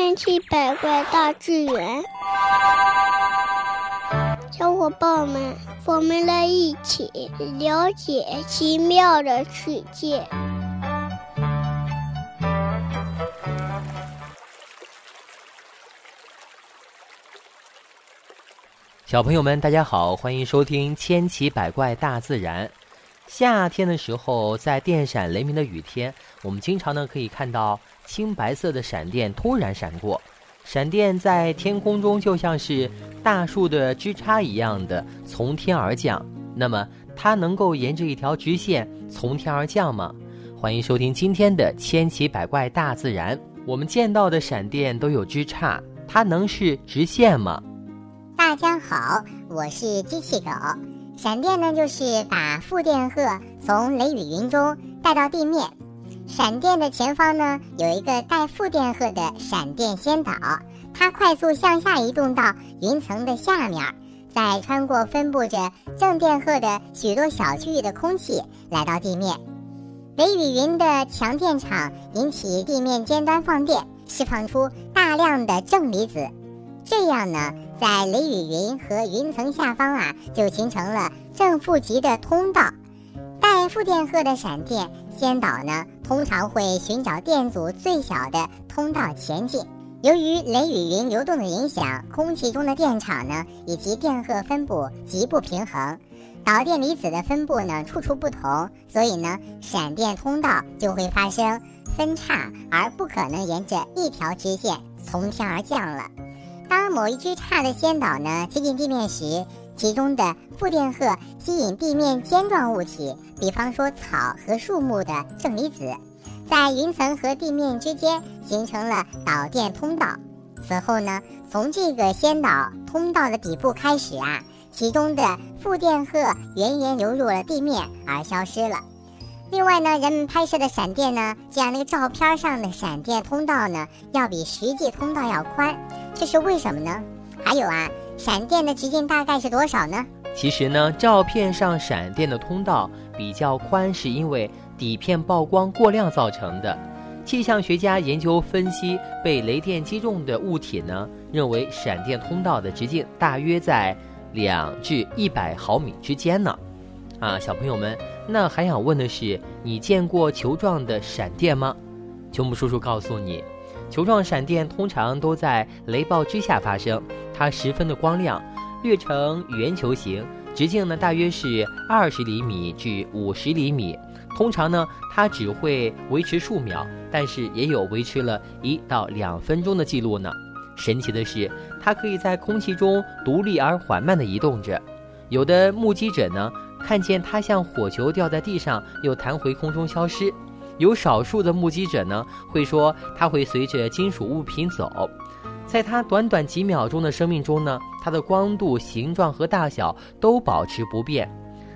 千奇百怪大自然，小伙伴们，我们来一起了解奇妙的世界。小朋友们，大家好，欢迎收听《千奇百怪大自然》。夏天的时候，在电闪雷鸣的雨天，我们经常呢可以看到青白色的闪电突然闪过，闪电在天空中就像是大树的枝杈一样的从天而降。那么，它能够沿着一条直线从天而降吗？欢迎收听今天的《千奇百怪大自然》。我们见到的闪电都有枝杈，它能是直线吗？大家好，我是机器狗。闪电呢，就是把负电荷从雷雨云中带到地面。闪电的前方呢，有一个带负电荷的闪电先导，它快速向下移动到云层的下面，再穿过分布着正电荷的许多小区域的空气，来到地面。雷雨云的强电场引起地面尖端放电，释放出大量的正离子。这样呢，在雷雨云和云层下方啊，就形成了正负极的通道。负电荷的闪电先导呢，通常会寻找电阻最小的通道前进。由于雷雨云流动的影响，空气中的电场呢，以及电荷分布极不平衡，导电离子的分布呢，处处不同，所以呢，闪电通道就会发生分叉，而不可能沿着一条直线从天而降了。当某一只差的先导呢接近地面时，其中的负电荷吸引地面尖状物体，比方说草和树木的正离子，在云层和地面之间形成了导电通道。此后呢，从这个先导通道的底部开始啊，其中的负电荷源源流入了地面而消失了。另外呢，人们拍摄的闪电呢，这样那个照片上的闪电通道呢，要比实际通道要宽，这是为什么呢？还有啊，闪电的直径大概是多少呢？其实呢，照片上闪电的通道比较宽，是因为底片曝光过量造成的。气象学家研究分析被雷电击中的物体呢，认为闪电通道的直径大约在两至一百毫米之间呢。啊，小朋友们。那还想问的是，你见过球状的闪电吗？球木叔叔告诉你，球状闪电通常都在雷暴之下发生，它十分的光亮，略呈圆球形，直径呢大约是二十厘米至五十厘米。通常呢，它只会维持数秒，但是也有维持了一到两分钟的记录呢。神奇的是，它可以在空气中独立而缓慢地移动着。有的目击者呢。看见它像火球掉在地上，又弹回空中消失。有少数的目击者呢，会说它会随着金属物品走。在它短短几秒钟的生命中呢，它的光度、形状和大小都保持不变。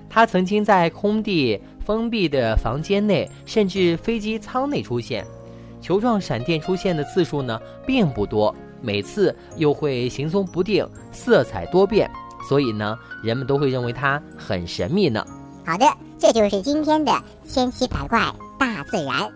它曾经在空地、封闭的房间内，甚至飞机舱内出现。球状闪电出现的次数呢，并不多，每次又会行踪不定，色彩多变。所以呢，人们都会认为它很神秘呢。好的，这就是今天的千奇百怪大自然。